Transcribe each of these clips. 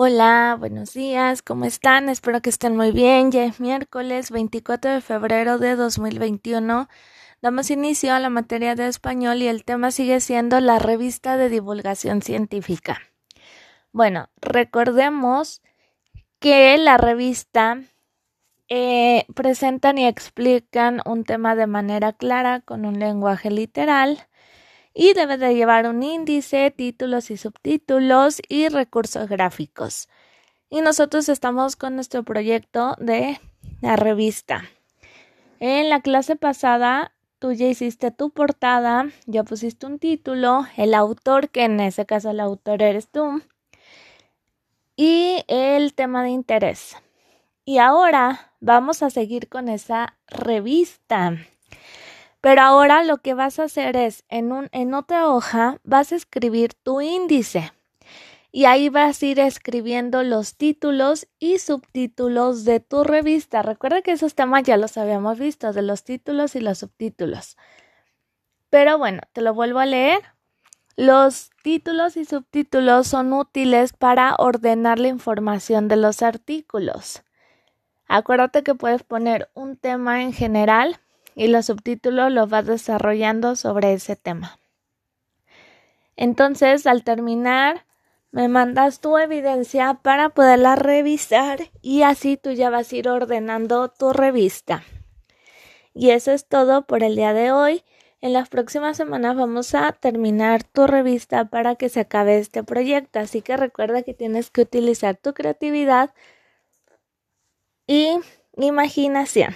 Hola, buenos días, ¿cómo están? Espero que estén muy bien. Ya es miércoles 24 de febrero de 2021. Damos inicio a la materia de español y el tema sigue siendo la revista de divulgación científica. Bueno, recordemos que la revista eh, presentan y explican un tema de manera clara con un lenguaje literal y debe de llevar un índice, títulos y subtítulos y recursos gráficos. Y nosotros estamos con nuestro proyecto de la revista. En la clase pasada tú ya hiciste tu portada, ya pusiste un título, el autor, que en ese caso el autor eres tú, y el tema de interés. Y ahora vamos a seguir con esa revista. Pero ahora lo que vas a hacer es, en, un, en otra hoja, vas a escribir tu índice. Y ahí vas a ir escribiendo los títulos y subtítulos de tu revista. Recuerda que esos temas ya los habíamos visto, de los títulos y los subtítulos. Pero bueno, te lo vuelvo a leer. Los títulos y subtítulos son útiles para ordenar la información de los artículos. Acuérdate que puedes poner un tema en general y los subtítulos los vas desarrollando sobre ese tema. Entonces, al terminar, me mandas tu evidencia para poderla revisar y así tú ya vas a ir ordenando tu revista. Y eso es todo por el día de hoy. En las próximas semanas vamos a terminar tu revista para que se acabe este proyecto. Así que recuerda que tienes que utilizar tu creatividad y imaginación.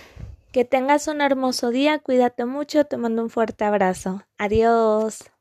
Que tengas un hermoso día, cuídate mucho, te mando un fuerte abrazo. Adiós.